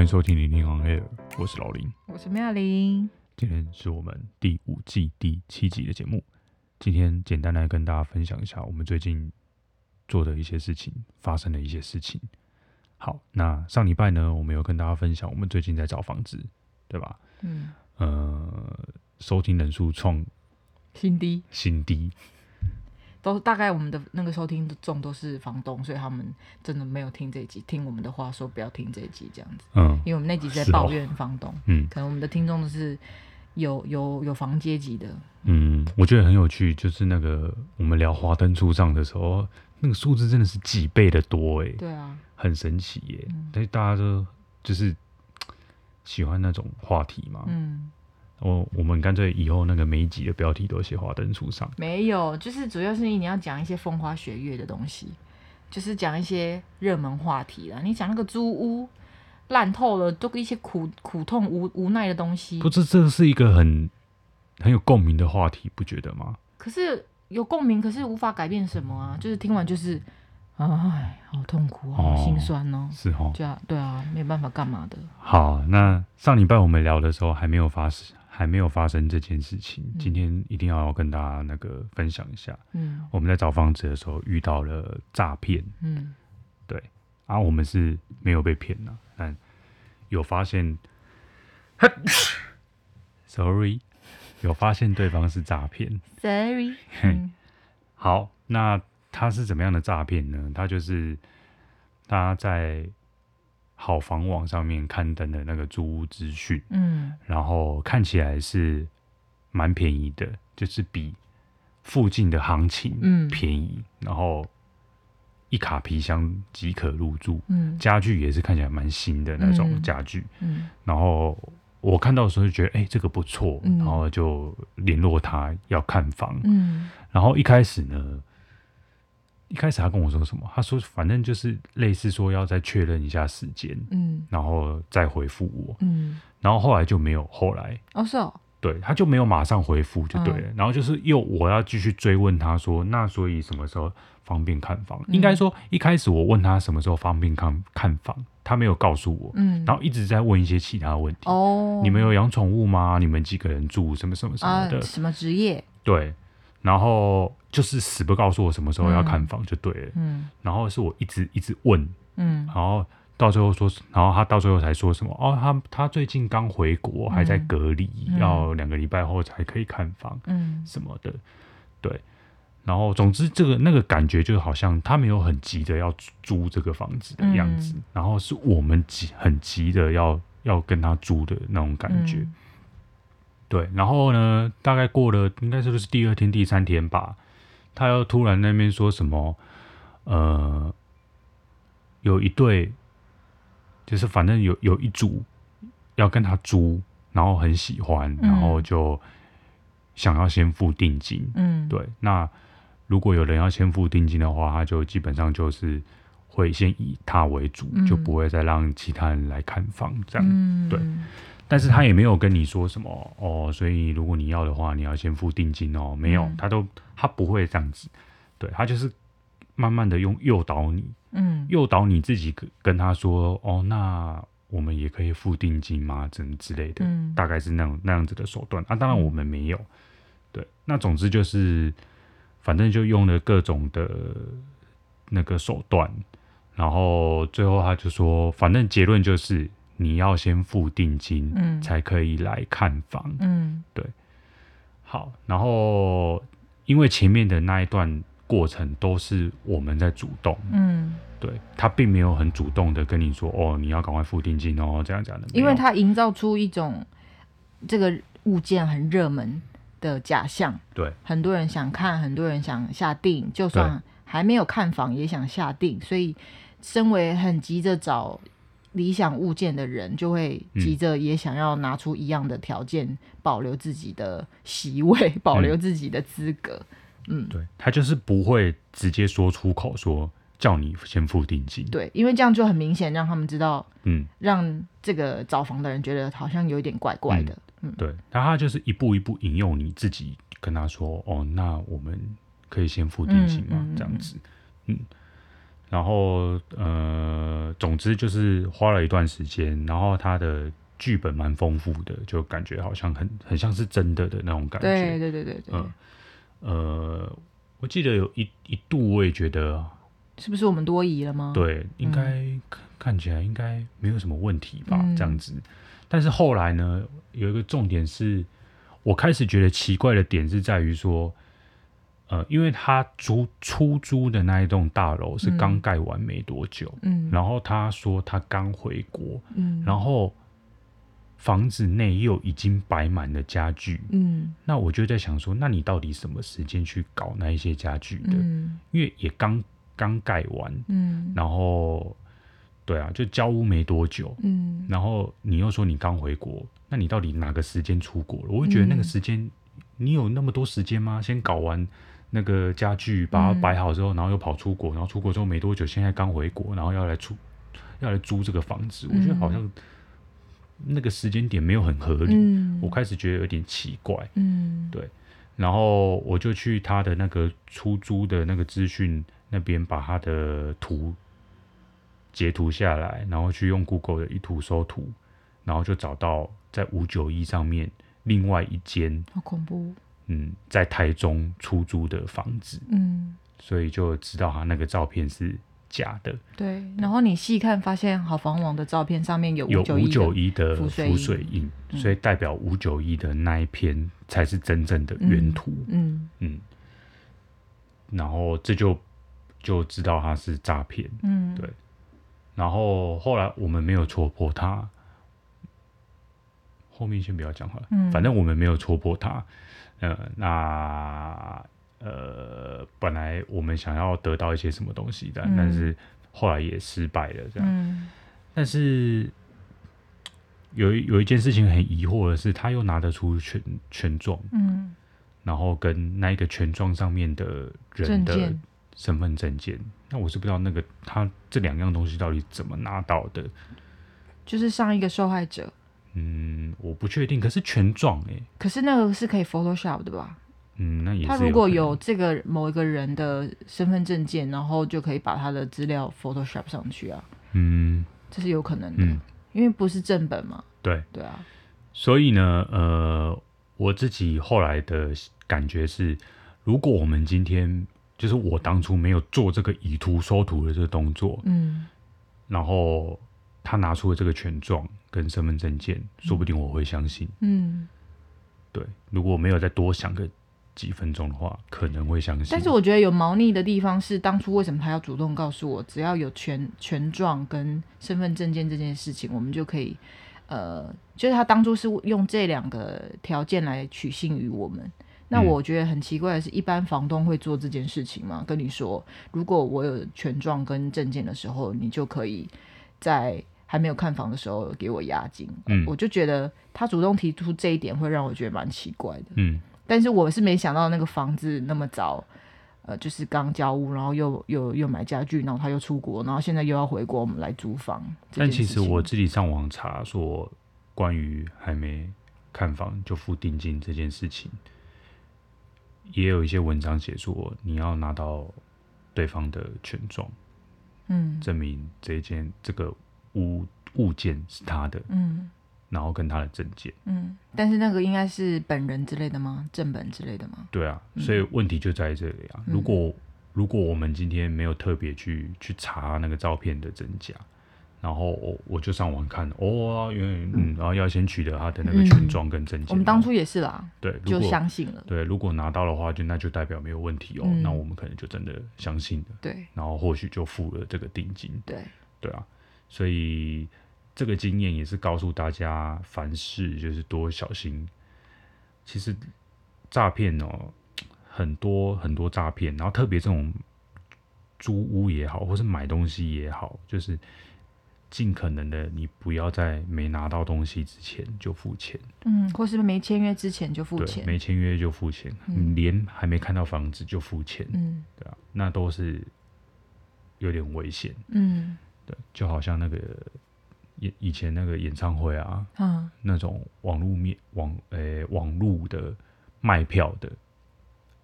欢迎收听《零零 on air》，我是老林，我是妙玲。今天是我们第五季第七集的节目。今天简单来跟大家分享一下我们最近做的一些事情，发生的一些事情。好，那上礼拜呢，我们有跟大家分享我们最近在找房子，对吧？嗯，呃，收听人数创新低，新低。都大概我们的那个收听众都是房东，所以他们真的没有听这一集，听我们的话说不要听这一集这样子。嗯，因为我们那集在抱怨房东。嗯，可能我们的听众都是有有有房阶级的。嗯，我觉得很有趣，就是那个我们聊华灯初上的时候，那个数字真的是几倍的多哎。对啊，很神奇耶。但是、嗯、大家都就是喜欢那种话题嘛。嗯。我我们干脆以后那个每一集的标题都写华灯初上。没有，就是主要是你要讲一些风花雪月的东西，就是讲一些热门话题啦。你讲那个租屋烂透了，都一些苦苦痛无无奈的东西。不是，这是一个很很有共鸣的话题，不觉得吗？可是有共鸣，可是无法改变什么啊。就是听完就是，哎，好痛苦，好心酸哦。是哦。对啊，对啊，没办法干嘛的。好，那上礼拜我们聊的时候还没有发生。还没有发生这件事情，嗯、今天一定要跟大家那个分享一下。嗯，我们在找房子的时候遇到了诈骗。嗯，对，啊，我们是没有被骗呐，但有发现，sorry，有发现对方是诈骗。Sorry，嗯、好，那他是怎么样的诈骗呢？他就是他在。好房网上面刊登的那个租屋资讯，嗯，然后看起来是蛮便宜的，就是比附近的行情便宜，嗯、然后一卡皮箱即可入住，嗯，家具也是看起来蛮新的那种家具，嗯，嗯然后我看到的时候就觉得，哎、欸，这个不错，嗯、然后就联络他要看房，嗯，然后一开始呢。一开始他跟我说什么？他说反正就是类似说要再确认一下时间，嗯，然后再回复我，嗯，然后后来就没有后来，哦是哦，对，他就没有马上回复就对了，嗯、然后就是又我要继续追问他说，那所以什么时候方便看房？嗯、应该说一开始我问他什么时候方便看看房，他没有告诉我，嗯，然后一直在问一些其他问题，哦，你们有养宠物吗？你们几个人住？什么什么什么的，啊、什么职业？对。然后就是死不告诉我什么时候要看房就对了，嗯，嗯，然后是我一直一直问，嗯，然后到最后说，然后他到最后才说什么哦，他他最近刚回国，还在隔离，嗯、要两个礼拜后才可以看房，嗯，什么的，对，然后总之这个那个感觉就好像他没有很急的要租这个房子的样子，嗯、然后是我们急很急的要要跟他租的那种感觉。嗯对，然后呢，大概过了，应该是不是第二天、第三天吧？他又突然那边说什么？呃，有一对，就是反正有有一组要跟他租，然后很喜欢，然后就想要先付定金。嗯，对。那如果有人要先付定金的话，他就基本上就是会先以他为主，嗯、就不会再让其他人来看房这样。嗯、对。但是他也没有跟你说什么哦，所以如果你要的话，你要先付定金哦。没有，他都他不会这样子，对，他就是慢慢的用诱导你，嗯，诱导你自己跟跟他说哦，那我们也可以付定金吗？怎么之类的，嗯，大概是那种那样子的手段啊。当然我们没有，对，那总之就是反正就用了各种的那个手段，然后最后他就说，反正结论就是。你要先付定金，嗯，才可以来看房，嗯，对。好，然后因为前面的那一段过程都是我们在主动，嗯，对，他并没有很主动的跟你说，哦，你要赶快付定金哦，这样这样的。因为他营造出一种这个物件很热门的假象，对，很多人想看，很多人想下定，就算还没有看房也想下定，所以身为很急着找。理想物件的人就会急着也想要拿出一样的条件，嗯、保留自己的席位，保留自己的资格。嗯，嗯对，他就是不会直接说出口说叫你先付定金。对，因为这样就很明显让他们知道，嗯，让这个找房的人觉得好像有点怪怪的。嗯，嗯对，那他就是一步一步引诱你自己跟他说，哦，那我们可以先付定金吗？这样子，嗯。然后，呃，呃，总之就是花了一段时间，然后他的剧本蛮丰富的，就感觉好像很很像是真的的那种感觉。对对对对对。嗯，呃，我记得有一一度我也觉得，是不是我们多疑了吗？对，应该、嗯、看起来应该没有什么问题吧，嗯、这样子。但是后来呢，有一个重点是，我开始觉得奇怪的点是在于说。呃，因为他租出租的那一栋大楼是刚盖完没多久，嗯，然后他说他刚回国，嗯，然后房子内又已经摆满了家具，嗯，那我就在想说，那你到底什么时间去搞那一些家具的？嗯，因为也刚刚盖完，嗯，然后对啊，就交屋没多久，嗯，然后你又说你刚回国，那你到底哪个时间出国了？我会觉得那个时间，你有那么多时间吗？先搞完。那个家具把它摆好之后，嗯，然后又跑出国，然后出国之后没多久，现在刚回国，然后要来出要来租这个房子，嗯，我觉得好像那个时间点没有很合理，嗯，我开始觉得有点奇怪，嗯，对，然后我就去他的那个出租的那个资讯那边，把他的图截图下来，然后去用 Google 的一图搜图，然后就找到在五九一上面另外一间，好恐怖。嗯，在台中出租的房子，嗯，所以就知道他那个照片是假的。对，然后你细看，发现好房网的照片上面有有五九一的浮水印，所以代表五九一的那一篇才是真正的原图。嗯嗯，然后这就就知道他是诈骗。嗯，对。然后后来我们没有戳破他，后面先不要讲好了。嗯，反正我们没有戳破他。呃，那呃，本来我们想要得到一些什么东西的，嗯，但是后来也失败了，这样。嗯，但是有一有一件事情很疑惑的是，他又拿得出权权状，嗯，然后跟那一个权状上面的人的身份证件，那我是不知道那个他这两样东西到底怎么拿到的，就是上一个受害者。嗯，我不确定。可是全状哎，可是那个是可以 Photoshop 的吧？嗯，那也是。他如果有这个某一个人的身份证件，然后就可以把他的资料 Photoshop 上去啊。嗯，这是有可能的，嗯，因为不是正本嘛。对对啊。所以呢，呃，我自己后来的感觉是，如果我们今天就是我当初没有做这个以图收图的这个动作，嗯，然后他拿出了这个权状。跟身份证件，说不定我会相信。嗯，对，如果没有再多想个几分钟的话，可能会相信。但是我觉得有猫腻的地方是，当初为什么他要主动告诉我，只要有权权状跟身份证件这件事情，我们就可以，呃，就是他当初是用这两个条件来取信于我们。那我觉得很奇怪的是，一般房东会做这件事情吗？跟你说，如果我有权状跟证件的时候，你就可以在。还没有看房的时候给我押金，嗯，我就觉得他主动提出这一点会让我觉得蛮奇怪的，嗯，但是我是没想到那个房子那么早，呃，就是刚交屋，然后又又又买家具，然后他又出国，然后现在又要回国，我们来租房。但其实我自己上网查说，关于还没看房就付定金这件事情，也有一些文章写说你要拿到对方的权状，嗯，证明这一件这个。物物件是他的，嗯，然后跟他的证件，嗯，但是那个应该是本人之类的吗？正本之类的吗？对啊，所以问题就在这里啊。嗯、如果如果我们今天没有特别去去查那个照片的真假，然后我我就上网看，哦，因为嗯，然后要先取得他的那个权状跟证件、嗯。我们当初也是啦，对，就相信了。对，如果拿到的话，就那就代表没有问题哦、嗯，那我们可能就真的相信了。对，然后或许就付了这个定金。对，对啊。所以这个经验也是告诉大家，凡事就是多小心。其实诈骗哦，很多很多诈骗，然后特别这种租屋也好，或是买东西也好，就是尽可能的，你不要在没拿到东西之前就付钱。嗯，或是没签约之前就付钱。对，没签约就付钱，嗯，连还没看到房子就付钱。嗯，对啊，那都是有点危险。嗯。就好像那个以以前那个演唱会啊，嗯，那种网络面网诶、欸、网络的卖票的，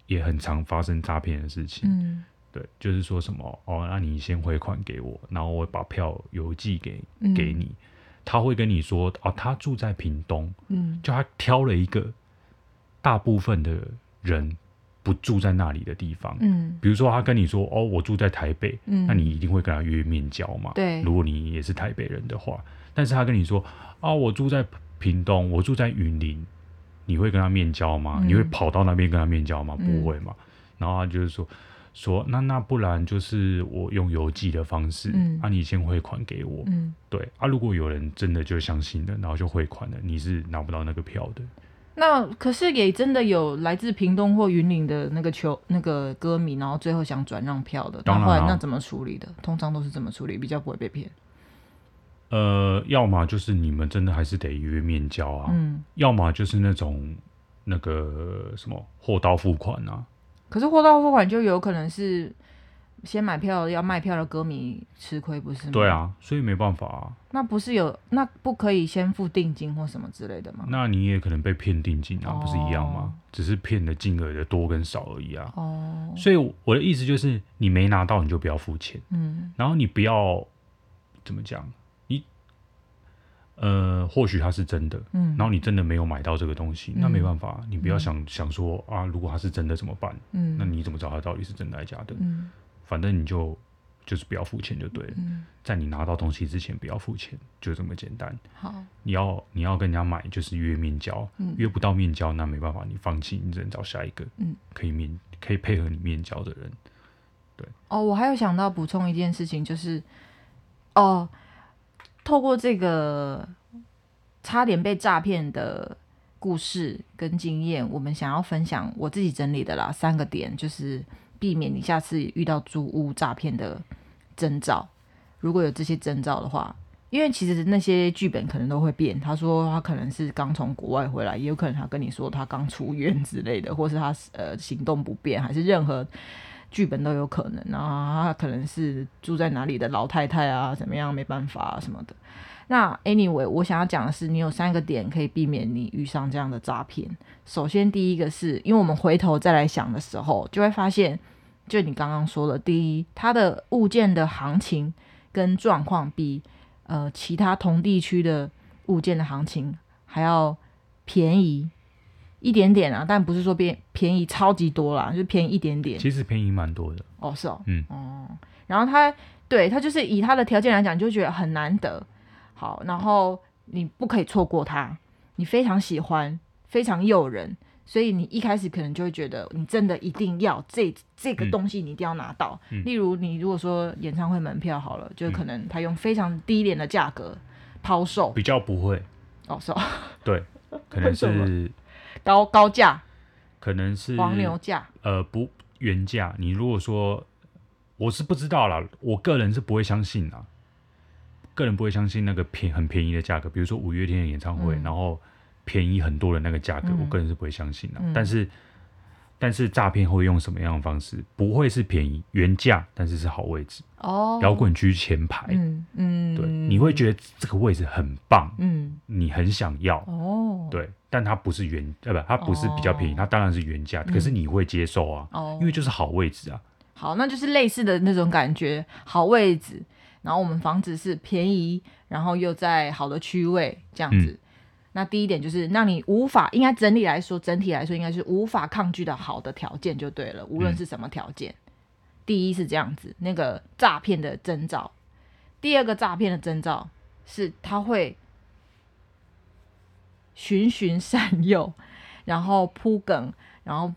也很常发生诈骗的事情，嗯，对，就是说什么哦，那你先汇款给我，然后我把票邮寄给给你。嗯、他会跟你说哦，他住在屏东，嗯，就他挑了一个大部分的人不住在那里的地方，嗯，比如说他跟你说哦，我住在台北，嗯，那你一定会跟他约面交嘛，对，如果你也是台北人的话，但是他跟你说啊、哦，我住在屏东，我住在云林，你会跟他面交吗？嗯、你会跑到那边跟他面交吗？不会嘛，嗯、然后他就是说。说那那不然就是我用邮寄的方式，嗯、啊，你先汇款给我，嗯、对啊，如果有人真的就相信了，然后就汇款了，你是拿不到那个票的。那可是也真的有来自屏东或云林的那个球那个歌迷，然后最后想转让票的，当然、啊、后来那怎么处理的？通常都是怎么处理，比较不会被骗。呃，要么就是你们真的还是得约面交啊，嗯，要么就是那种那个什么货到付款啊。可是货到付款就有可能是先买票要卖票的歌迷吃亏，不是吗？对啊，所以没办法啊。那不是有那不可以先付定金或什么之类的吗？那你也可能被骗定金啊，不是一样吗？哦、只是骗的金额的多跟少而已啊。哦。所以我的意思就是，你没拿到你就不要付钱。嗯。然后你不要怎么讲？你呃，或许它是真的，嗯，然后你真的没有买到这个东西，嗯、那没办法，你不要想、嗯、想说啊，如果它是真的怎么办？嗯，那你怎么知道它到底是真的还是假的？嗯，反正你就就是不要付钱就对了，嗯，在你拿到东西之前不要付钱，就这么简单。好，你要你要跟人家买，就是约面交，嗯，约不到面交，那没办法，你放弃，你只能找下一个，嗯，可以面可以配合你面交的人。对，哦，我还有想到补充一件事情，就是哦。透过这个差点被诈骗的故事跟经验，我们想要分享我自己整理的啦三个点，就是避免你下次遇到租屋诈骗的征兆。如果有这些征兆的话，因为其实那些剧本可能都会变。他说他可能是刚从国外回来，也有可能他跟你说他刚出院之类的，或是他呃行动不便，还是任何。剧本都有可能，啊他可能是住在哪里的老太太啊，怎么样没办法什么的。那 anyway，我想要讲的是，你有三个点可以避免你遇上这样的诈骗。首先，第一个是因为我们回头再来想的时候，就会发现，就你刚刚说的，第一，它的物件的行情跟状况比呃其他同地区的物件的行情还要便宜。一点点啊，但不是说便便宜超级多啦，就便宜一点点。其实便宜蛮多的哦，是哦，嗯哦，然后他对他就是以他的条件来讲，你就觉得很难得，好，然后你不可以错过它，你非常喜欢，非常诱人，所以你一开始可能就会觉得你真的一定要这这个东西，你一定要拿到。嗯、例如你如果说演唱会门票好了，就可能他用非常低廉的价格抛售，比较不会哦，是哦，对，可能是。高高价，可能是黄牛价，呃，不原价。你如果说，我是不知道啦，我个人是不会相信啦，个人不会相信那个便很便宜的价格，比如说五月天的演唱会，嗯、然后便宜很多的那个价格，嗯、我个人是不会相信的。嗯、但是。但是诈骗会用什么样的方式？不会是便宜原价，但是是好位置。哦，摇滚区前排，嗯嗯，对，你会觉得这个位置很棒，嗯，你很想要。哦，对，但它不是原，呃不，它不是比较便宜，它当然是原价，可是你会接受啊，哦，因为就是好位置啊，好，那就是类似的那种感觉，好位置，然后我们房子是便宜，然后又在好的区位这样子。那第一点就是让你无法，应该整体来说，整体来说应该是无法抗拒的好的条件就对了，无论是什么条件。嗯、第一是这样子，那个诈骗的征兆；第二个诈骗的征兆是他会循循善诱，然后铺梗，然后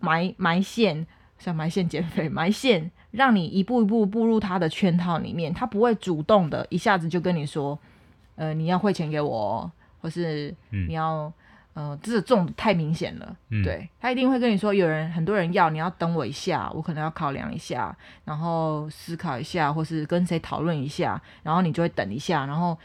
埋埋线，像埋线减肥，埋线让你一步一步步入他的圈套里面，他不会主动的一下子就跟你说，呃，你要汇钱给我。或是你要，嗯、呃，这是重太明显了，嗯、对，他一定会跟你说，有人很多人要，你要等我一下，我可能要考量一下，然后思考一下，或是跟谁讨论一下，然后你就会等一下，然后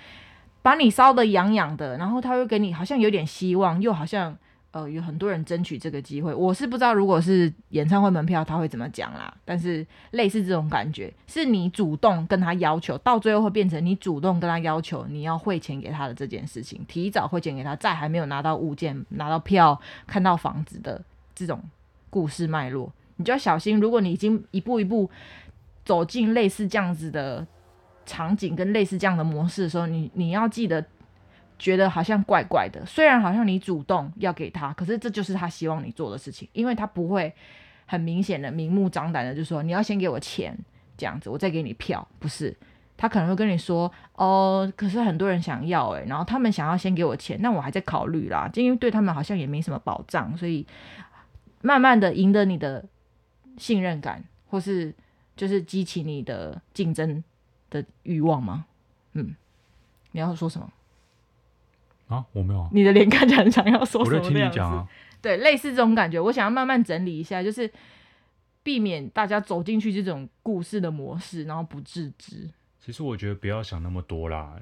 把你烧的痒痒的，然后他会给你好像有点希望，又好像。呃，有很多人争取这个机会，我是不知道如果是演唱会门票他会怎么讲啦。但是类似这种感觉，是你主动跟他要求，到最后会变成你主动跟他要求你要汇钱给他的这件事情，提早汇钱给他，在还没有拿到物件、拿到票、看到房子的这种故事脉络，你就要小心。如果你已经一步一步走进类似这样子的场景跟类似这样的模式的时候，你你要记得，觉得好像怪怪的。虽然好像你主动要给他，可是这就是他希望你做的事情，因为他不会很明显的、明目张胆的就说你要先给我钱这样子，我再给你票，不是。他可能会跟你说：“哦，可是很多人想要诶，然后他们想要先给我钱，那我还在考虑啦，因为对他们好像也没什么保障，所以慢慢的赢得你的信任感，或是就是激起你的竞争的欲望吗？嗯，你要说什么？啊，我没有。你的脸看起来很想要说什么？我在听你讲啊。对，类似这种感觉，我想要慢慢整理一下，就是避免大家走进去这种故事的模式，然后不自知。其实我觉得不要想那么多啦，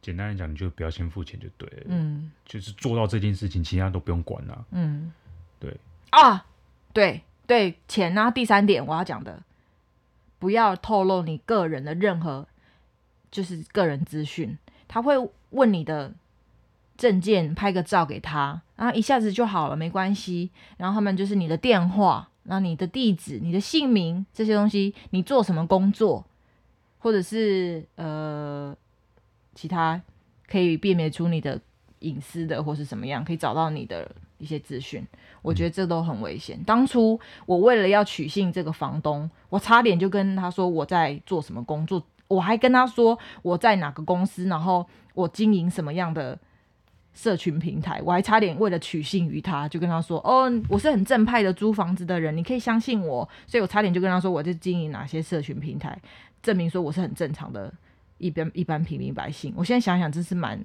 简单来讲，你就不要先付钱就对了。嗯，就是做到这件事情，其他都不用管了。嗯，对啊，对对，钱呢？第三点我要讲的，不要透露你个人的任何就是个人资讯。他会问你的证件，拍个照给他，然后一下子就好了，没关系。然后他们就是你的电话，然后你的地址、你的姓名这些东西，你做什么工作？或者是呃，其他可以辨别出你的隐私的，或是什么样，可以找到你的一些资讯。我觉得这都很危险。嗯。当初我为了要取信这个房东，我差点就跟他说我在做什么工作，我还跟他说我在哪个公司，然后我经营什么样的社群平台，我还差点为了取信于他，就跟他说哦，我是很正派的租房子的人，你可以相信我。所以我差点就跟他说我在经营哪些社群平台。证明说我是很正常的，一般一般平民百姓。我现在想想，真是蛮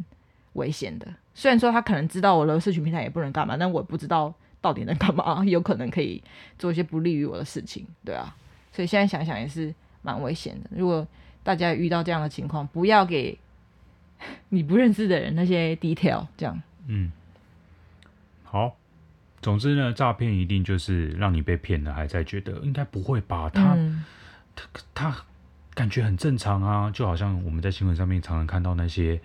危险的。虽然说他可能知道我的社群平台也不能干嘛，但我不知道到底能干嘛，有可能可以做一些不利于我的事情，对啊。所以现在想想也是蛮危险的。如果大家遇到这样的情况，不要给 你不认识的人那些 detail，这样。嗯，好。总之呢，诈骗一定就是让你被骗了，还在觉得应该不会吧？他、嗯、他他。感觉很正常啊，就好像我们在新闻上面常常看到那些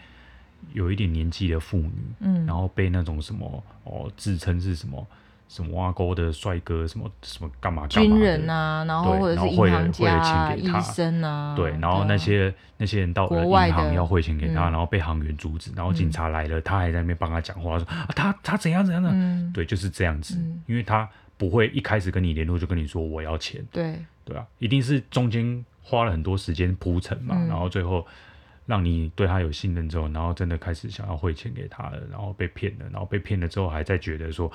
有一点年纪的妇女，嗯，然后被那种什么哦自称是什么什么挖沟的帅哥，什么什么干嘛干嘛军人啊，然后或者是银行家啊、医生啊，对，然后那些那些人到了银行要汇钱给他，然后被行员阻止，然后警察来了，他还在那边帮他讲话，说啊他他怎样怎样的，对，就是这样子，因为他不会一开始跟你联络就跟你说我要钱，对。对啊，一定是中间。花了很多时间铺陈嘛，嗯，然后最后让你对他有信任之后，然后真的开始想要汇钱给他了，然后被骗了，然后被骗了之后还在觉得说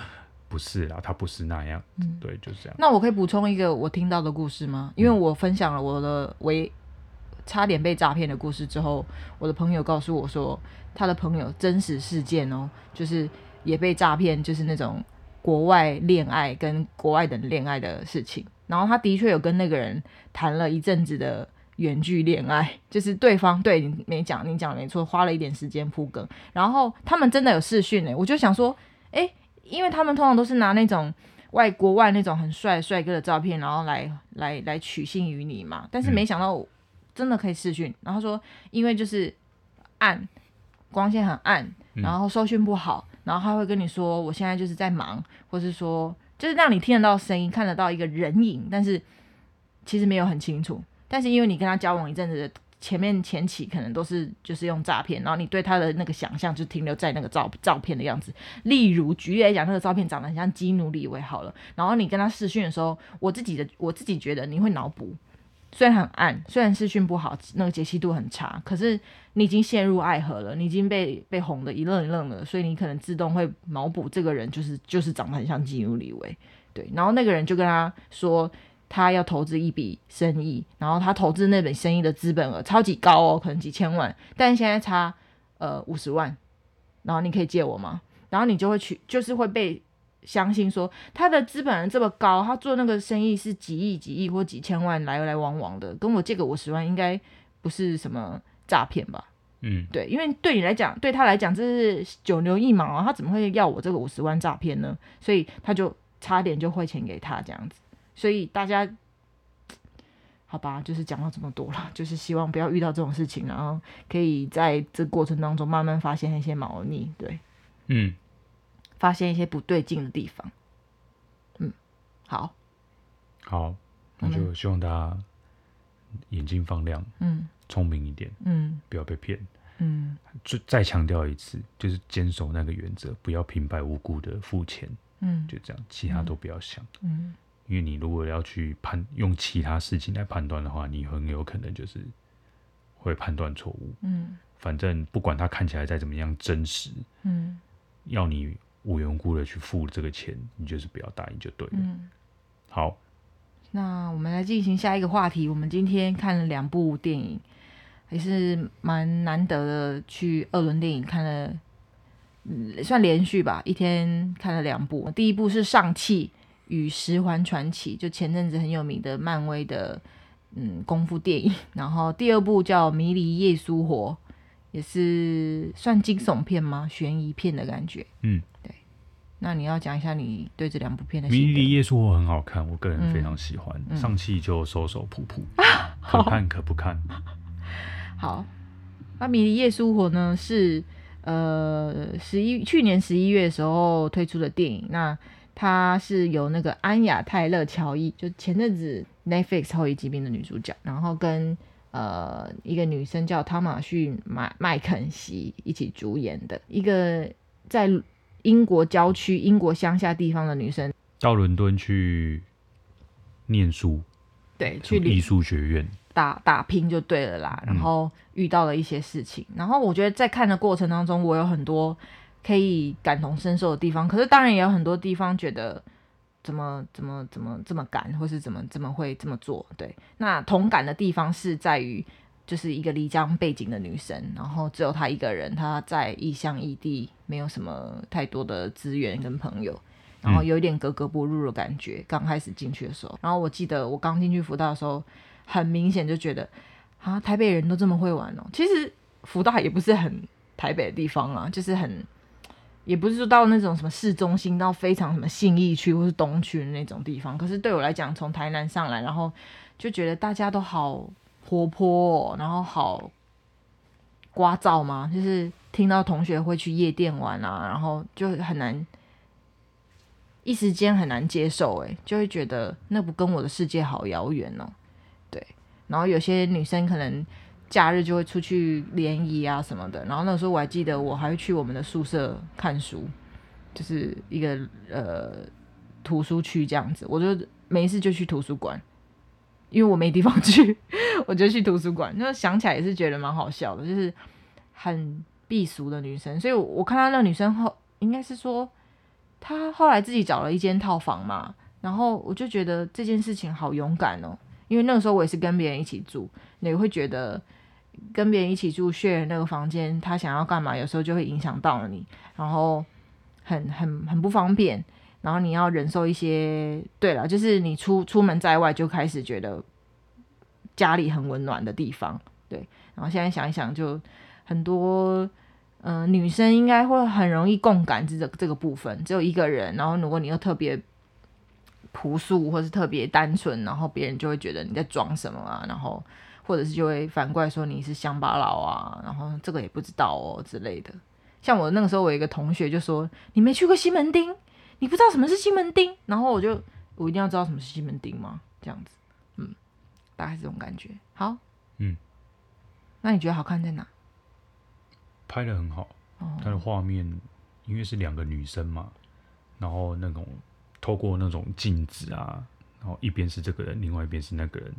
不是啦，他不是那样，嗯，对，就是这样。那我可以补充一个我听到的故事吗？因为我分享了我的为差点被诈骗的故事之后，我的朋友告诉我说，他的朋友真实事件哦，就是也被诈骗，就是那种国外恋爱跟国外的恋爱的事情。然后他的确有跟那个人谈了一阵子的远距恋爱，就是对方对你没讲，你讲没错，花了一点时间铺梗。然后他们真的有视讯呢，我就想说，诶，因为他们通常都是拿那种外国外那种很帅帅哥的照片，然后来来来取信于你嘛。但是没想到真的可以视讯。然后说，因为就是暗，光线很暗，然后收讯不好，然后他会跟你说，我现在就是在忙，或是说。就是让你听得到声音，看得到一个人影，但是其实没有很清楚。但是因为你跟他交往一阵子，前面前期可能都是就是用诈骗，然后你对他的那个想象就停留在那个照照片的样子。例如举例来讲，那个照片长得很像基努李维好了，然后你跟他视讯的时候，我自己的我自己觉得你会脑补。虽然很暗，虽然视讯不好，那个解析度很差，可是你已经陷入爱河了，你已经被被哄得一愣一愣了，所以你可能自动会脑补这个人就是就是长得很像基努李维，对，然后那个人就跟他说他要投资一笔生意，然后他投资那笔生意的资本额超级高哦，可能几千万，但现在差呃五十万，然后你可以借我吗？然后你就会去，就是会被。相信说他的资本额这么高，他做那个生意是几亿、几亿或几千万来来往往的，跟我借个五十万应该不是什么诈骗吧？嗯，对，因为对你来讲，对他来讲这是九牛一毛啊，他怎么会要我这个五十万诈骗呢？所以他就差点就汇钱给他这样子。所以大家好吧，就是讲到这么多了，就是希望不要遇到这种事情，然后可以在这过程当中慢慢发现一些猫腻。对，嗯。发现一些不对劲的地方，嗯，好。好，那就希望大家眼睛放亮，嗯，聪明一点，嗯，不要被骗，嗯，就再强调一次，就是坚守那个原则，不要平白无故的付钱，嗯，就这样，其他都不要想，嗯，因为你如果要去判用其他事情来判断的话，你很有可能就是会判断错误，嗯，反正不管它看起来再怎么样真实，嗯，要你无缘无故的去付这个钱，你就是不要答应就对了，嗯，好。那我们来进行下一个话题。我们今天看了两部电影，也是蛮难得的，去二轮电影看了，嗯，算连续吧，一天看了两部。第一部是《上气与十环传奇》，就前阵子很有名的漫威的嗯功夫电影。然后第二部叫《迷离夜苏活》，也是算惊悚片吗？悬疑片的感觉。嗯。对那你要讲一下你对这两部片的《迷离夜苏活》很好看，我个人非常喜欢。上气就收收普普，可看可不看。好，那《迷离夜苏活》呢是呃十一去年十一月的时候推出的电影。那它是由那个安雅泰勒乔伊，就前阵子 Netflix 后裔疾病的女主角，然后跟呃一个女生叫汤玛逊麦麦肯锡一起主演的一个在。英国郊区、英国乡下地方的女生到伦敦去念书，对，去艺术学院打打拼就对了啦。然后遇到了一些事情，嗯、然后我觉得在看的过程当中，我有很多可以感同身受的地方。可是当然也有很多地方觉得怎么怎么怎么这么赶，或是怎么怎么会这么做。对，那同感的地方是在于。就是一个离家背景的女生，然后只有她一个人，她在异乡异地，没有什么太多的资源跟朋友，然后有一点格格不入的感觉。刚开始进去的时候，然后我记得我刚进去福大的时候，很明显就觉得啊，台北人都这么会玩哦。其实福大也不是很台北的地方啊，就是很，也不是说到那种什么市中心，到非常什么信义区或是东区的那种地方。可是对我来讲，从台南上来，然后就觉得大家都好。活泼、哦，然后好聒噪嘛？就是听到同学会去夜店玩啊，然后就很难，一时间很难接受，哎，就会觉得那不跟我的世界好遥远哦。对，然后有些女生可能假日就会出去联谊啊什么的，然后那个时候我还记得我还会去我们的宿舍看书，就是一个呃图书区这样子，我就没事就去图书馆。因为我没地方去，我就去图书馆。那想起来也是觉得蛮好笑的，就是很避俗的女生。所以我，看到那女生后，应该是说她后来自己找了一间套房嘛。然后我就觉得这件事情好勇敢哦。因为那个时候我也是跟别人一起住，你会觉得跟别人一起住 share 那个房间，他想要干嘛，有时候就会影响到了你，然后很很很不方便。然后你要忍受一些，对了，就是你出出门在外就开始觉得家里很温暖的地方，对。然后现在想一想，就很多嗯、女生应该会很容易共感这这个部分，只有一个人。然后如果你又特别朴素或是特别单纯，然后别人就会觉得你在装什么啊，然后或者是就会反过来说你是乡巴佬啊，然后这个也不知道哦之类的。像我那个时候，我有一个同学就说：“你没去过西门町？”你不知道什么是西门町，然后我就我一定要知道什么是西门町吗？这样子，嗯，大概是这种感觉。好，嗯，那你觉得好看在哪？拍的很好，哦、它的画面因为是两个女生嘛，然后那种透过那种镜子啊，然后一边是这个人，另外一边是那个人，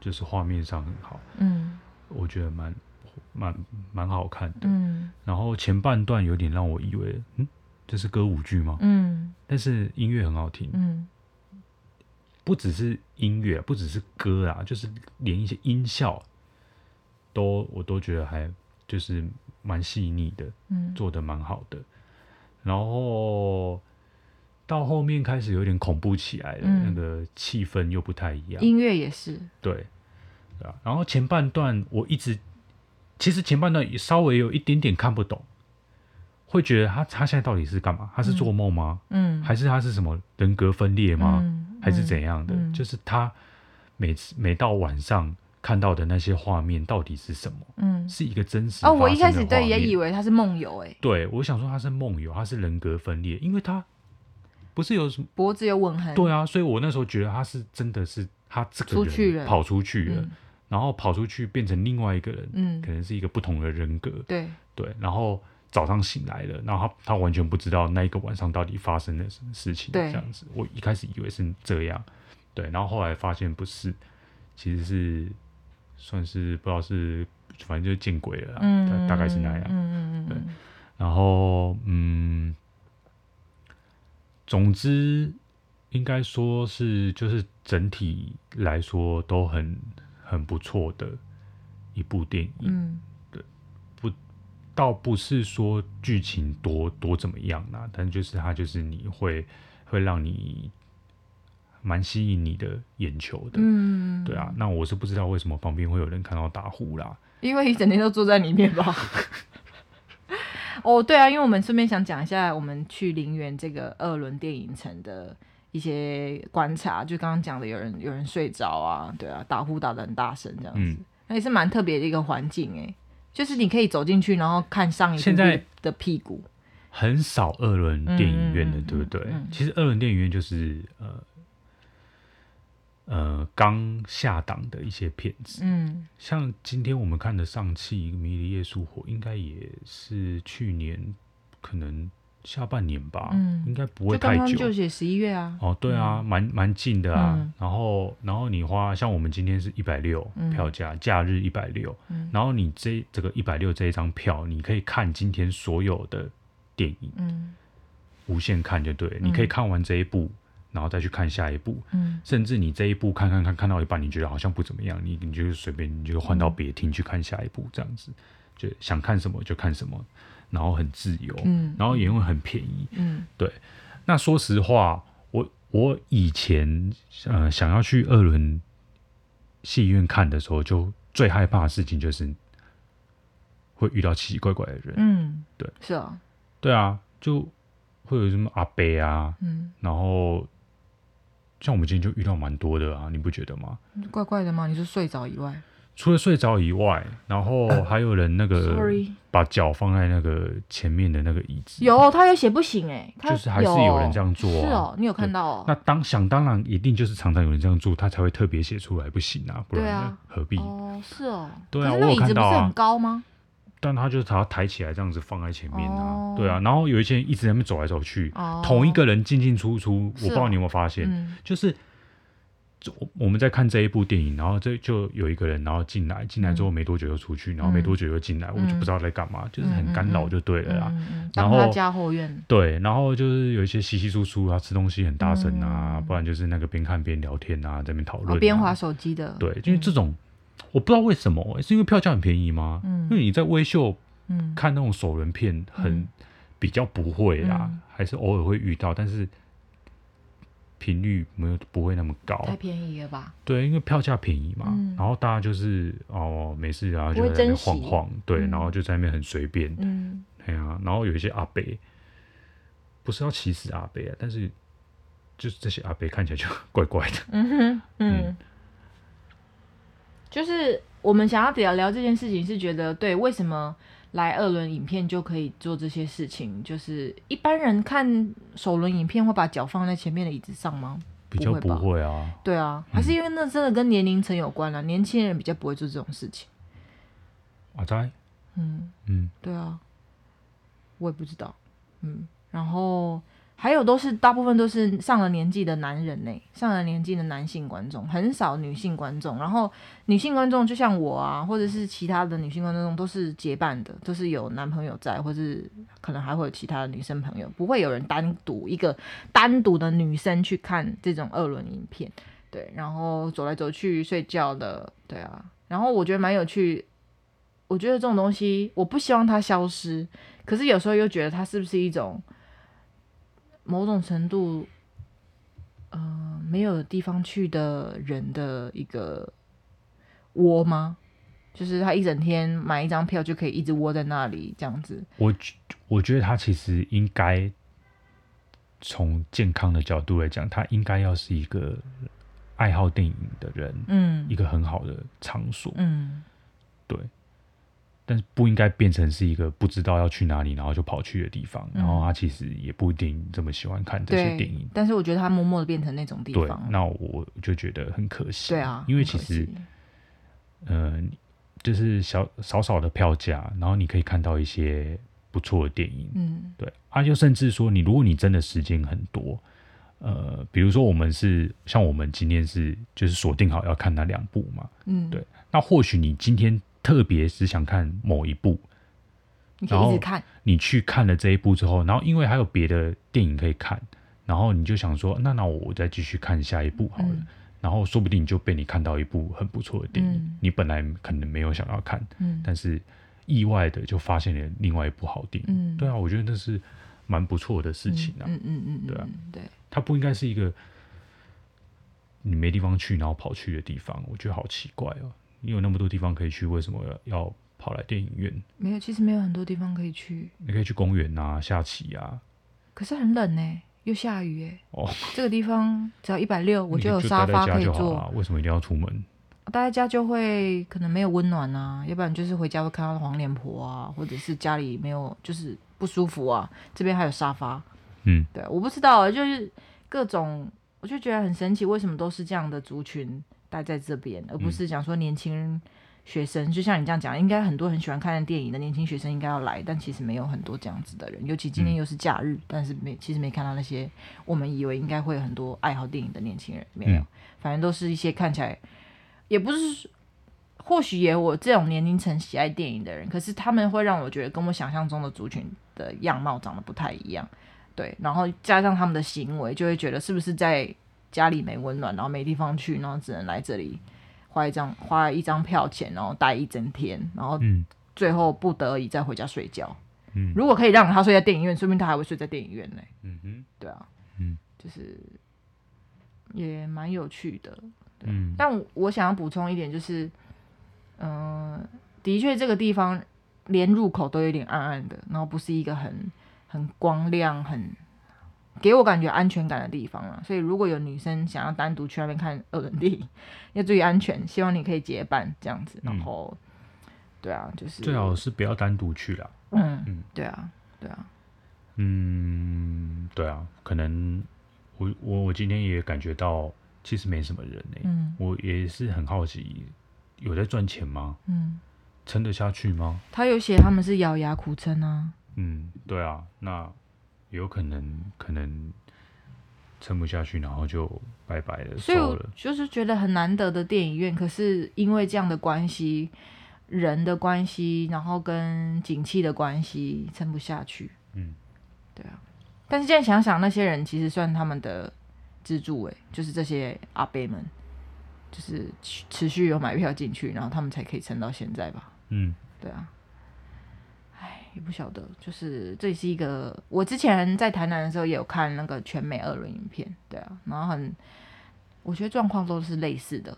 就是画面上很好，嗯，我觉得蛮蛮蛮好看的，嗯，然后前半段有点让我以为，嗯。这是歌舞剧吗？嗯，但是音乐很好听。嗯，不只是音乐，不只是歌啊，就是连一些音效都我都觉得还就是蛮细腻的，嗯，做的蛮好的。然后到后面开始有点恐怖起来了，嗯，那个气氛又不太一样。音乐也是，对，对啊。然后前半段我一直，其实前半段也稍微有一点点看不懂。会觉得他他现在到底是干嘛？他是做梦吗？嗯，还是他是什么人格分裂吗？还是怎样的？嗯、就是他每次每到晚上看到的那些画面到底是什么？嗯，是一个真实哦。我一开始对也以为他是梦游，哎，对我想说他是梦游，他是人格分裂，因为他不是有什么脖子有吻痕？对啊，所以我那时候觉得他是真的是他这个人跑出去了，嗯、然后跑出去变成另外一个人，嗯，可能是一个不同的人格，对。对，然后早上醒来了，然后他他完全不知道那一个晚上到底发生了什么事情，对，这样子，我一开始以为是这样，对，然后后来发现不是，其实是算是不知道是反正就是见鬼了，嗯，大概是那样，嗯嗯嗯，对，然后嗯。总之，应该说是就是整体来说都很很不错的一部电影。嗯，对，不，倒不是说剧情多多怎么样啦，但就是它就是你会会让你蛮吸引你的眼球的。嗯，对啊。那我是不知道为什么旁边会有人看到打呼啦，因为一整天都坐在里面吧。哦，oh, 对啊，因为我们顺便想讲一下，我们去陵园这个二轮电影城的一些观察，就刚刚讲的，有人有人睡着啊，对啊，打呼打的很大声这样子，嗯、那也是蛮特别的一个环境哎，就是你可以走进去，然后看上一部的屁股。很少二轮电影院的，嗯、对不对？嗯、其实二轮电影院就是呃。呃，刚下档的一些片子，嗯，像今天我们看的上汽《迷离夜宿火》，应该也是去年可能下半年吧，嗯，应该不会太久，就写十一月啊，哦，对啊，蛮蛮近的啊，然后然后你花像我们今天是一百六票价，假日一百六，然后你这这个一百六这一张票，你可以看今天所有的电影，嗯，无限看就对，你可以看完这一部。然后再去看下一部，嗯，甚至你这一步看看看看到一半，你觉得好像不怎么样，你你就随便你就换到别厅去看下一部，这样子，就想看什么就看什么，然后很自由，嗯，然后也会很便宜，嗯，对。那说实话，我我以前呃想要去二轮戏院看的时候，就最害怕的事情就是会遇到奇奇怪怪的人，嗯，对，是啊，对啊，就会有什么阿伯啊，嗯，然后。像我们今天就遇到蛮多的啊，你不觉得吗？怪怪的吗？你是睡着以外，除了睡着以外，然后 还有人那个把脚放在那个前面的那个椅子。有，他有写不行哎，就是还是有人这样做啊。是哦，你有看到哦？那当想当然一定就是常常有人这样做，他才会特别写出来不行啊，不然呢何必？哦，是哦，对啊，我椅子不是。很高吗？但他就是他抬起来这样子放在前面啊，对啊，然后有一些人一直在那边走来走去，同一个人进进出出，我不知道你有没有发现，就是。我我们在看这一部电影，然后这就有一个人，然后进来，进来之后没多久又出去，然后没多久又进来，嗯、我就不知道在干嘛，嗯、就是很干扰就对了啦。嗯嗯、然后家后院。对，然后就是有一些稀稀疏疏啊，吃东西很大声啊，嗯、不然就是那个边看边聊天啊，在那边讨论、啊，边滑手机的。对，因为这种、嗯、我不知道为什么，是因为票价很便宜吗？嗯、因为你在微秀看那种首轮片很，嗯、比较不会啦，嗯、还是偶尔会遇到，但是。频率没有不会那么高，太便宜了吧？对，因为票价便宜嘛，嗯、然后大家就是哦没事啊，就在那边晃晃，对，嗯、然后就在那边很随便，嗯，对啊，然后有一些阿伯，不是要歧视阿伯啊，但是就是这些阿伯看起来就怪怪的，嗯哼，嗯，嗯就是我们想要聊聊这件事情，是觉得对，为什么？来二轮影片就可以做这些事情，就是一般人看首轮影片会把脚放在前面的椅子上吗？比较不会啊。对啊，还是因为那真的跟年龄层有关了，啊，嗯、年轻人比较不会做这种事情。阿在，嗯嗯，对啊，我也不知道，嗯，然后。还有都是大部分都是上了年纪的男人呢，上了年纪的男性观众，很少女性观众。然后女性观众就像我啊，或者是其他的女性观众都是结伴的，都是有男朋友在，或者是可能还会有其他的女生朋友，不会有人单独一个单独的女生去看这种二轮影片。对，然后走来走去睡觉的，对啊。然后我觉得蛮有趣，我觉得这种东西我不希望它消失，可是有时候又觉得它是不是一种。某种程度，呃，没有地方去的人的一个窝吗？就是他一整天买一张票就可以一直窝在那里这样子。我我觉得他其实应该从健康的角度来讲，他应该要是一个爱好电影的人，嗯，一个很好的场所，嗯，对。但是不应该变成是一个不知道要去哪里，然后就跑去的地方。嗯、然后他其实也不一定这么喜欢看这些电影。但是我觉得他默默的变成那种地方，对，那我就觉得很可惜。对啊，因为其实，嗯、呃，就是小少少的票价，然后你可以看到一些不错的电影。嗯，对。啊，就甚至说，你如果你真的时间很多，呃，比如说我们是像我们今天是就是锁定好要看那两部嘛。嗯，对。那或许你今天。特别是想看某一部，你可以一直看。你去看了这一部之后，然后因为还有别的电影可以看，然后你就想说，那那我再继续看下一部好了。嗯、然后说不定就被你看到一部很不错的电影，嗯、你本来可能没有想要看，嗯、但是意外的就发现了另外一部好电影。嗯、对啊，我觉得那是蛮不错的事情啊。嗯嗯嗯，对啊，对，它不应该是一个你没地方去然后跑去的地方，我觉得好奇怪哦。你有那么多地方可以去，为什么要跑来电影院？没有，其实没有很多地方可以去。你可以去公园啊，下棋啊。可是很冷呢，又下雨哎。哦，这个地方只要一百六，我就有沙发可以坐啊。为什么一定要出门？待在家就会可能没有温暖啊，要不然就是回家会看到黄脸婆啊，或者是家里没有就是不舒服啊。这边还有沙发，嗯，对，我不知道，就是各种，我就觉得很神奇，为什么都是这样的族群？待在这边，而不是讲说年轻人学生，嗯、就像你这样讲，应该很多很喜欢看电影的年轻学生应该要来，但其实没有很多这样子的人。尤其今天又是假日，嗯、但是没其实没看到那些我们以为应该会有很多爱好电影的年轻人，没有，嗯、反正都是一些看起来也不是，或许也我这种年龄层喜爱电影的人，可是他们会让我觉得跟我想象中的族群的样貌长得不太一样，对，然后加上他们的行为，就会觉得是不是在。家里没温暖，然后没地方去，然后只能来这里花一张花一张票钱，然后待一整天，然后最后不得已再回家睡觉。嗯，如果可以让他睡在电影院，说明他还会睡在电影院呢。嗯哼，对啊，嗯，就是也蛮有趣的。嗯，但我想要补充一点，就是，嗯、呃，的确这个地方连入口都有点暗暗的，然后不是一个很很光亮很。给我感觉安全感的地方了，所以如果有女生想要单独去那边看二人电影，要注意安全。希望你可以结伴这样子，然后，嗯、对啊，就是最好是不要单独去啦。嗯嗯，对啊，对啊，嗯，对啊，可能我我我今天也感觉到其实没什么人呢、欸。嗯，我也是很好奇，有在赚钱吗？嗯，撑得下去吗？他有写他们是咬牙苦撑啊。嗯，对啊，那。有可能可能撑不下去，然后就拜拜了，所以我就是觉得很难得的电影院，可是因为这样的关系，人的关系，然后跟景气的关系，撑不下去。嗯，对啊。但是现在想想，那些人其实算他们的支柱，诶，就是这些阿伯们，就是持续有买票进去，然后他们才可以撑到现在吧。嗯，对啊。也不晓得，就是这是一个，我之前在台南的时候也有看那个全美二轮影片，对啊，然后很，我觉得状况都是类似的，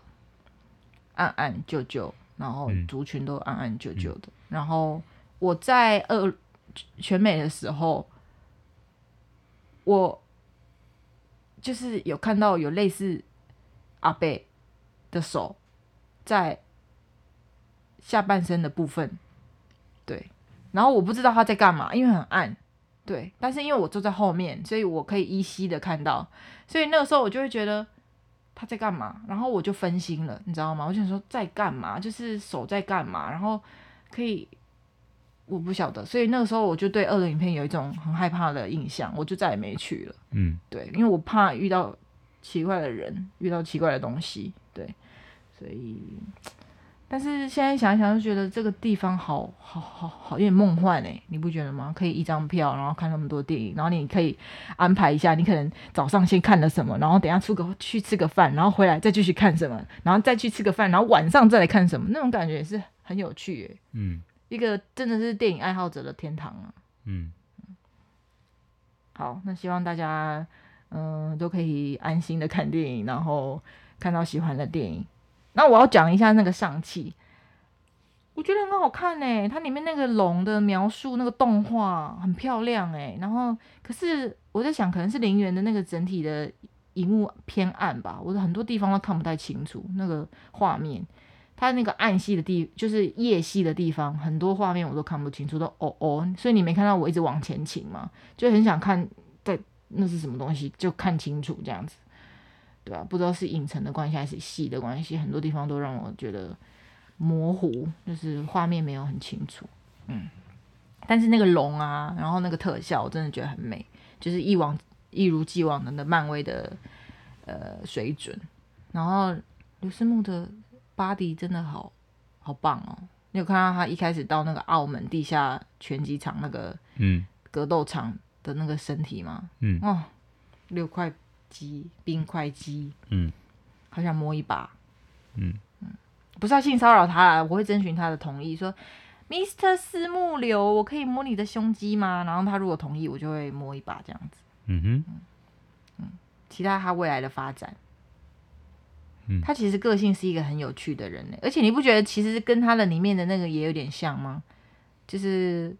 暗暗旧旧，然后族群都暗暗旧旧的，嗯、然后我在二全美的时候，我就是有看到有类似阿贝的手在下半身的部分，对。然后我不知道他在干嘛，因为很暗，对。但是因为我坐在后面，所以我可以依稀的看到。所以那个时候我就会觉得他在干嘛，然后我就分心了，你知道吗？我就想说在干嘛，就是手在干嘛，然后可以我不晓得。所以那个时候我就对二轮影片有一种很害怕的印象，我就再也没去了。嗯，对，因为我怕遇到奇怪的人，遇到奇怪的东西，对，所以。但是现在想一想，就觉得这个地方好好好好有点梦幻哎，你不觉得吗？可以一张票，然后看那么多电影，然后你可以安排一下，你可能早上先看了什么，然后等下出个去吃个饭，然后回来再继续看什么，然后再去吃个饭，然后晚上再来看什么，那种感觉也是很有趣哎。嗯，一个真的是电影爱好者的天堂啊。嗯，好，那希望大家嗯、呃、都可以安心的看电影，然后看到喜欢的电影。那我要讲一下那个上气，我觉得很好看哎，它里面那个龙的描述，那个动画很漂亮哎。然后，可是我在想，可能是陵园的那个整体的荧幕偏暗吧，我的很多地方都看不太清楚那个画面。它那个暗系的地，就是夜系的地方，很多画面我都看不清楚，都哦哦，所以你没看到我一直往前倾嘛，就很想看在那是什么东西，就看清楚这样子，对吧、啊？不知道是影城的关系还是戏的关系，很多地方都让我觉得模糊，就是画面没有很清楚，嗯。但是那个龙啊，然后那个特效，我真的觉得很美，就是一往一如既往的那漫威的呃水准，然后刘思慕的。巴迪真的好好棒哦！你有看到他一开始到那个澳门地下拳击场那个嗯格斗场的那个身体吗？嗯哦，六块肌冰块肌嗯，好想摸一把嗯嗯，不是要性骚扰他啦，我会征询他的同意，说 Mr. 思慕刘，我可以摸你的胸肌吗？然后他如果同意，我就会摸一把这样子。嗯哼嗯，嗯，其他他未来的发展。他其实个性是一个很有趣的人呢，而且你不觉得其实跟他的里面的那个也有点像吗？就是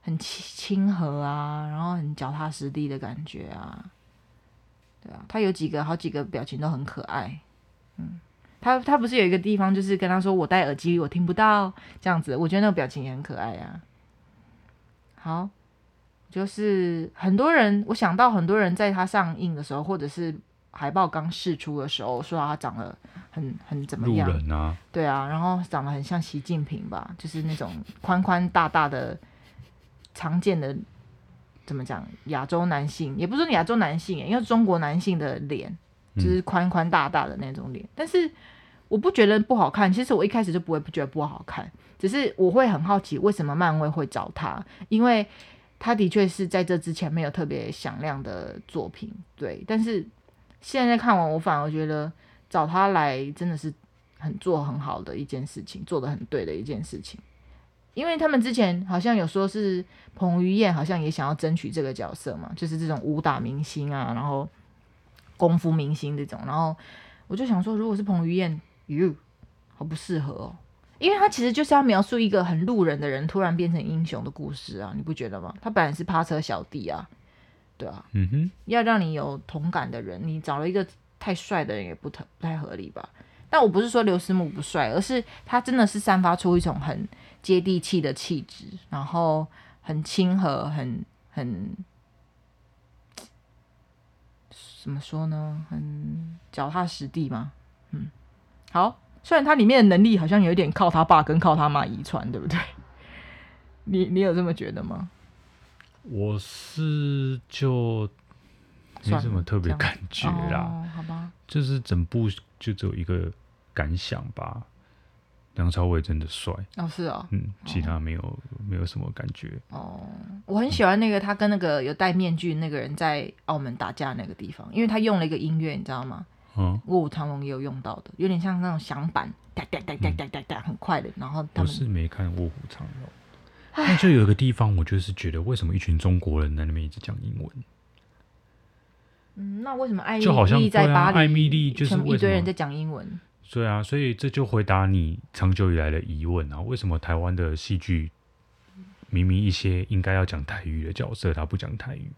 很亲和啊，然后很脚踏实地的感觉啊，对啊，他有几个好几个表情都很可爱。嗯，他他不是有一个地方就是跟他说我戴耳机我听不到这样子，我觉得那个表情也很可爱啊。好，就是很多人，我想到很多人在他上映的时候，或者是。海报刚释出的时候，说他长得很很怎么样？路人啊，对啊，然后长得很像习近平吧，就是那种宽宽大大的、常见的怎么讲？亚洲男性也不是亚洲男性，因为中国男性的脸就是宽宽大大的那种脸。嗯、但是我不觉得不好看，其实我一开始就不会不觉得不好看，只是我会很好奇为什么漫威会找他，因为他的确是在这之前没有特别响亮的作品，对，但是。现在看完，我反而觉得找他来真的是很做很好的一件事情，做得很对的一件事情。因为他们之前好像有说是彭于晏，好像也想要争取这个角色嘛，就是这种武打明星啊，然后功夫明星这种。然后我就想说，如果是彭于晏，哟，好不适合哦，因为他其实就是要描述一个很路人的人突然变成英雄的故事啊，你不觉得吗？他本来是趴车小弟啊。对啊，嗯哼，要让你有同感的人，你找了一个太帅的人也不太不太合理吧？但我不是说刘思慕不帅，而是他真的是散发出一种很接地气的气质，然后很亲和，很很怎么说呢？很脚踏实地嘛。嗯，好，虽然他里面的能力好像有点靠他爸跟靠他妈遗传，对不对？你你有这么觉得吗？我是就没什么特别感觉啦，哦，好吧，就是整部就只有一个感想吧。梁朝伟真的帅哦，是哦，嗯，其他没有，哦，没有什么感觉哦。我很喜欢那个他跟那个有戴面具那个人在澳门打架那个地方，因为他用了一个音乐，你知道吗？嗯，卧虎藏龙也有用到的，有点像那种响板，哒哒哒哒哒哒哒，很快的。然后我是没看卧虎藏龙。那就有一个地方，我就是觉得，为什么一群中国人在那边一直讲英文？嗯，那为什么艾米丽在巴黎，艾米丽就是一堆人在讲英文？对啊，所以这就回答你长久以来的疑问啊：为什么台湾的戏剧明明一些应该要讲台语的角色，他不讲台语？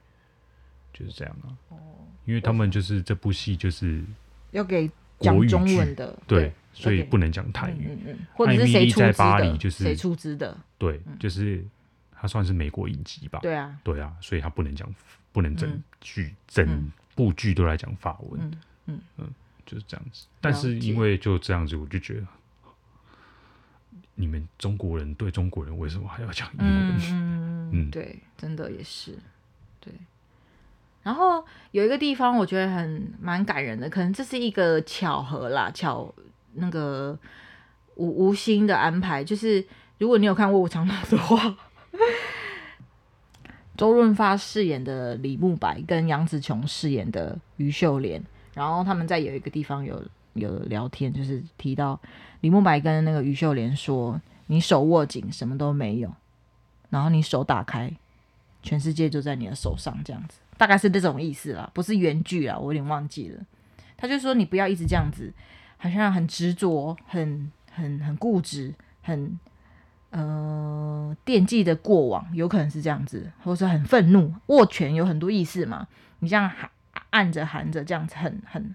就是这样啊。哦，因为他们就是这部戏就是要给讲中文的，对。所以不能讲台语，嗯嗯，或者是谁出资的？在巴黎就是谁出资的？对，就是他算是美国影集吧？对啊，对啊，所以他不能讲，不能整剧整部剧都来讲法文，嗯嗯嗯，就是这样子。但是因为就这样子，我就觉得你们中国人对中国人为什么还要讲英文？嗯嗯，对，真的也是，对。然后有一个地方我觉得很蛮感人的，可能这是一个巧合啦，巧。那个无无心的安排，就是如果你有看《卧虎藏龙》的话，周润发饰演的李慕白跟杨紫琼饰演的于秀莲，然后他们在有一个地方有有聊天，就是提到李慕白跟那个于秀莲说：“你手握紧，什么都没有；然后你手打开，全世界就在你的手上。”这样子，大概是这种意思啦，不是原句啊，我有点忘记了。他就说：“你不要一直这样子。”好像很执着，很很很固执，很呃惦记的过往，有可能是这样子，或者很愤怒，握拳有很多意思嘛。你这样含按着含着这样子很，很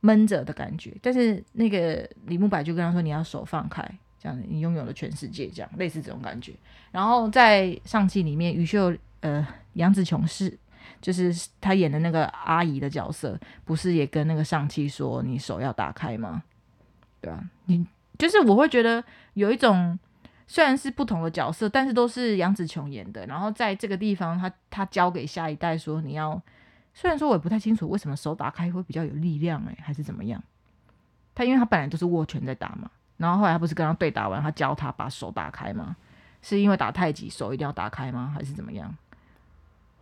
闷着的感觉。但是那个李慕白就跟他说：“你要手放开，这样你拥有了全世界，这样类似这种感觉。”然后在上戏里面，于秀呃杨紫琼是就是他演的那个阿姨的角色，不是也跟那个上气说：“你手要打开吗？”对啊，你就是我会觉得有一种。虽然是不同的角色，但是都是杨紫琼演的。然后在这个地方他，他他教给下一代说：“你要，虽然说我也不太清楚为什么手打开会比较有力量，哎，还是怎么样？他因为他本来都是握拳在打嘛，然后后来他不是跟他对打完，他教他把手打开吗？是因为打太极手一定要打开吗？还是怎么样？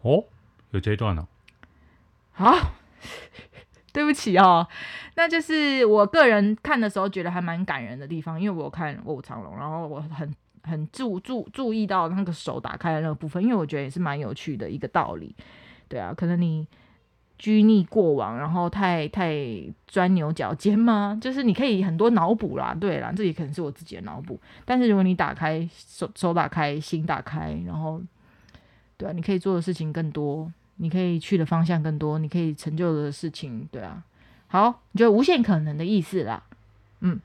哦，有这一段呢、哦。好，对不起哦，那就是我个人看的时候觉得还蛮感人的地方，因为我有看《卧虎藏龙》，然后我很。很注注注意到那个手打开的那个部分，因为我觉得也是蛮有趣的一个道理，对啊，可能你拘泥过往，然后太太钻牛角尖吗？就是你可以很多脑补啦，对啦，这也可能是我自己的脑补。但是如果你打开手手打开心打开，然后对啊，你可以做的事情更多，你可以去的方向更多，你可以成就的事情，对啊，好，你觉得无限可能的意思啦，嗯。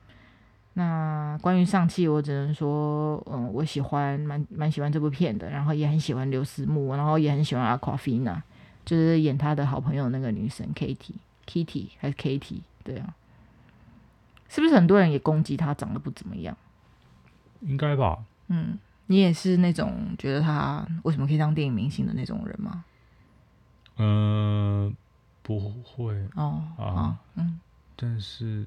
那关于上气，我只能说，嗯，我喜欢，蛮蛮喜欢这部片的，然后也很喜欢刘思慕，然后也很喜欢 Awkwafina，就是演他的好朋友那个女生 Kitty，Kitty 还是 Kitty，对啊，是不是很多人也攻击他长得不怎么样？应该吧。嗯，你也是那种觉得他为什么可以当电影明星的那种人吗？嗯、呃，不会哦啊，啊，嗯，但是。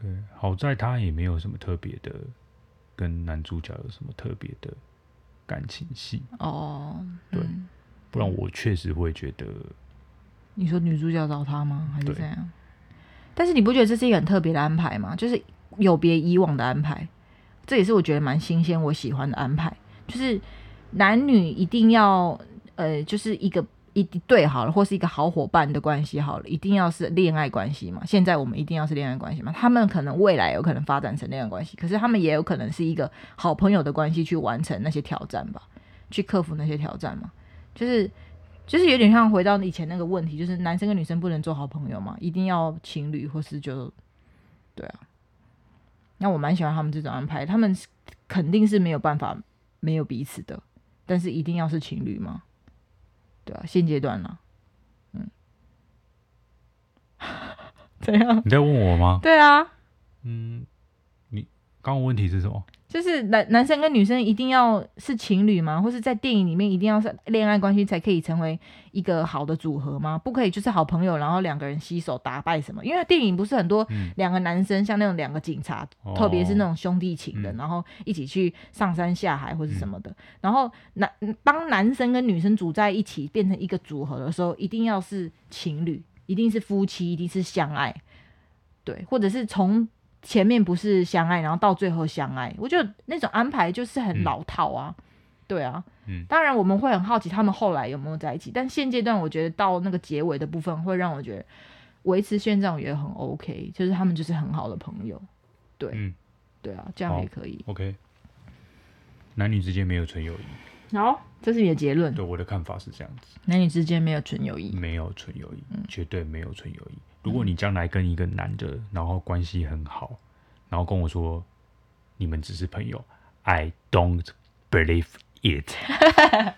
对，好在他也没有什么特别的，跟男主角有什么特别的感情戏哦。对、嗯，不然我确实会觉得。你说女主角找他吗？还是怎样？但是你不觉得这是一个很特别的安排吗？就是有别以往的安排，这也是我觉得蛮新鲜、我喜欢的安排。就是男女一定要，呃，就是一个。一对好了，或是一个好伙伴的关系好了，一定要是恋爱关系嘛？现在我们一定要是恋爱关系嘛？他们可能未来有可能发展成恋爱关系，可是他们也有可能是一个好朋友的关系，去完成那些挑战吧，去克服那些挑战嘛？就是就是有点像回到以前那个问题，就是男生跟女生不能做好朋友嘛？一定要情侣，或是就对啊？那我蛮喜欢他们这种安排，他们肯定是没有办法没有彼此的，但是一定要是情侣吗？对啊，现阶段呢，嗯，怎样？你在问我吗？对啊，嗯，你刚刚问题是什么？就是男男生跟女生一定要是情侣吗？或是在电影里面一定要是恋爱关系才可以成为一个好的组合吗？不可以就是好朋友，然后两个人携手打败什么？因为电影不是很多两个男生、嗯、像那种两个警察，哦、特别是那种兄弟情的、嗯，然后一起去上山下海或是什么的。嗯、然后男当男生跟女生组在一起变成一个组合的时候，一定要是情侣，一定是夫妻，一定是相爱，对，或者是从。前面不是相爱，然后到最后相爱，我觉得那种安排就是很老套啊，嗯、对啊、嗯，当然我们会很好奇他们后来有没有在一起，但现阶段我觉得到那个结尾的部分会让我觉得维持现状也很 OK，就是他们就是很好的朋友，对，嗯、对啊，这样也可以，OK，男女之间没有纯友谊，好，这是你的结论，对，我的看法是这样子，男女之间没有纯友谊，没有纯友谊、嗯，绝对没有纯友谊。如果你将来跟一个男的，然后关系很好，然后跟我说你们只是朋友，I don't believe it。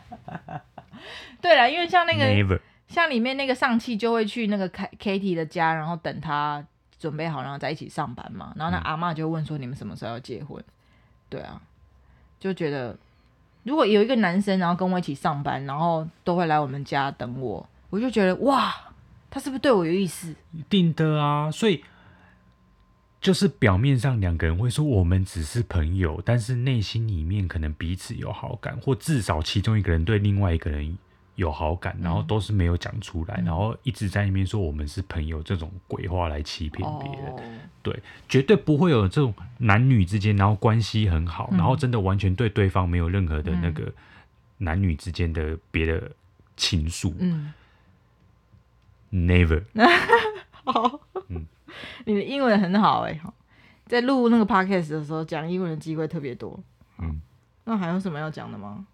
对了，因为像那个，Never. 像里面那个上气就会去那个 Katie 的家，然后等他准备好，然后在一起上班嘛。然后那阿嬷就问说：“你们什么时候要结婚？”嗯、对啊，就觉得如果有一个男生，然后跟我一起上班，然后都会来我们家等我，我就觉得哇。他是不是对我有意思？一定的啊，所以就是表面上两个人会说我们只是朋友，但是内心里面可能彼此有好感，或至少其中一个人对另外一个人有好感，然后都是没有讲出来，嗯，然后一直在那边说我们是朋友，这种鬼话来欺骗别人。哦。对，绝对不会有这种男女之间，然后关系很好，嗯，然后真的完全对对方没有任何的那个男女之间的别的情愫。嗯。Never，好，嗯，你的英文很好哎，在录那个 podcast 的时候讲英文的机会特别多，嗯，那还有什么要讲的吗？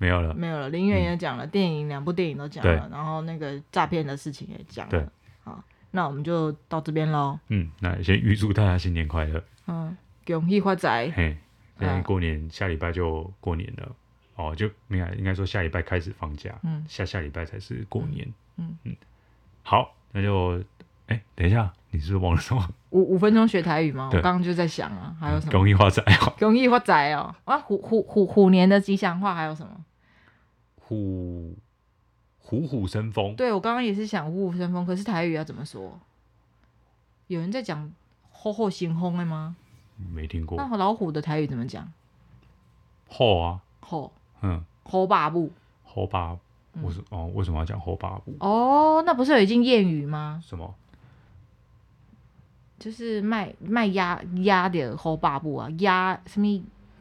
没有了，没有了。林远也讲了，嗯、电影两部电影都讲了，然后那个诈骗的事情也讲了，对，好，那我们就到这边喽。嗯，那先预祝大家新年快乐。嗯，恭喜发财。嘿，现在过年，下礼拜就过年了。哦，就没有，应该说下礼拜开始放假。嗯，下下礼拜才是过年。嗯嗯，好，那就，哎，等一下，你是忘了什么？五五分钟学台语吗？我刚刚就在想啊，还有什么？恭喜发财哦。恭喜发财哦。啊，虎虎虎虎年的吉祥话还有什么？虎。虎虎生风，对，我刚刚也是想虎虎生风，可是台语要怎么说？有人在讲吼吼行风的吗？没听过。那老虎的台语怎么讲？吼啊，吼，嗯，虎爸母，虎爸，为什哦？为什么要讲虎爸母？哦，那不是有一句谚语吗？什么？就是卖卖鸭鸭的虎爸母啊，鸭什么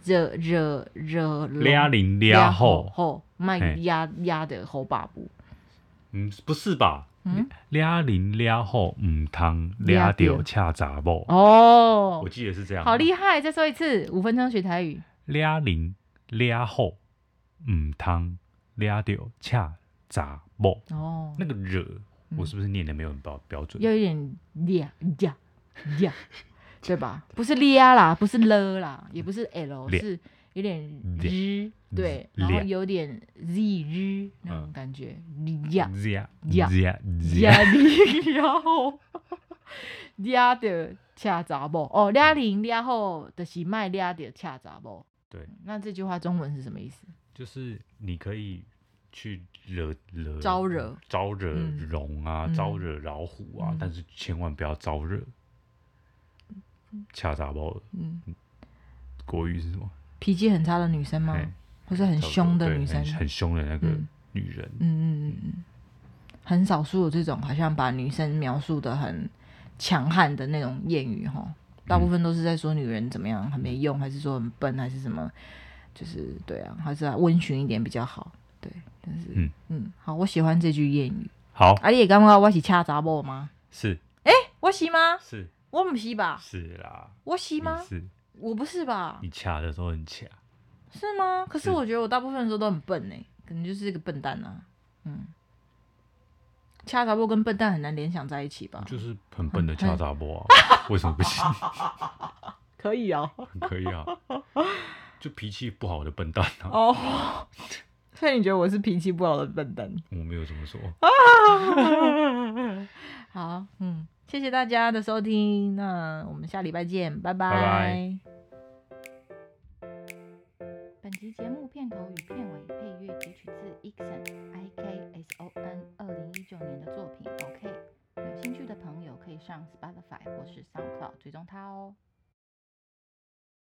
惹惹惹俩零俩后后卖鸭鸭的后爸布。嗯，不是吧？嗯，俩零俩后唔通俩掉恰杂某哦，我记得是这样。好厉害！再说一次，五分钟学台语。俩零俩后唔通俩掉恰杂某哦，那个惹，我是不是念的没有很标标准？有点俩呀呀，对吧？不是俩啦，不是了啦，也不是 l，是。有点日，对，然后有点 z 日那种感觉，呀。呀。呀呀呀，然后俩的恰杂不？哦，俩零俩后的是卖俩的恰杂不？对，那这句话中文是什么意思？就是你可以去惹惹招惹。招惹龙啊，招惹老虎啊，但是千万不要招惹恰杂不？嗯，国语是什么？脾气很差的女生吗？嘿或是很凶的女生？很凶的那个女人。嗯嗯嗯嗯，很少数有这种好像把女生描述的很强悍的那种谚语哈，大部分都是在说女人怎么样很没用，还是说很笨，还是什么？就是对啊，还是要温驯一点比较好。对，但是嗯嗯，好，我喜欢这句谚语。好，阿你刚刚我是恰查某吗？是。哎、欸，我是吗？是。我不是吧？是啦。我是吗？是。我不是吧？你掐的时候很掐，是吗？可是我觉得我大部分的时候都很笨呢，可能就是一个笨蛋啊。嗯，掐杂波跟笨蛋很难联想在一起吧？就是很笨的掐杂波啊，为什么不行？可以啊，可以啊，就脾气不好的笨蛋啊。哦，所以你觉得我是脾气不好的笨蛋？我没有这么说。好，嗯。谢谢大家的收听，那我们下礼拜见，拜拜。拜拜。本集节目片头与片尾配乐截取自 Ikson I K S O N 二零一九年的作品。OK，有兴趣的朋友可以上 Spotify 或是 SoundCloud 追踪他哦。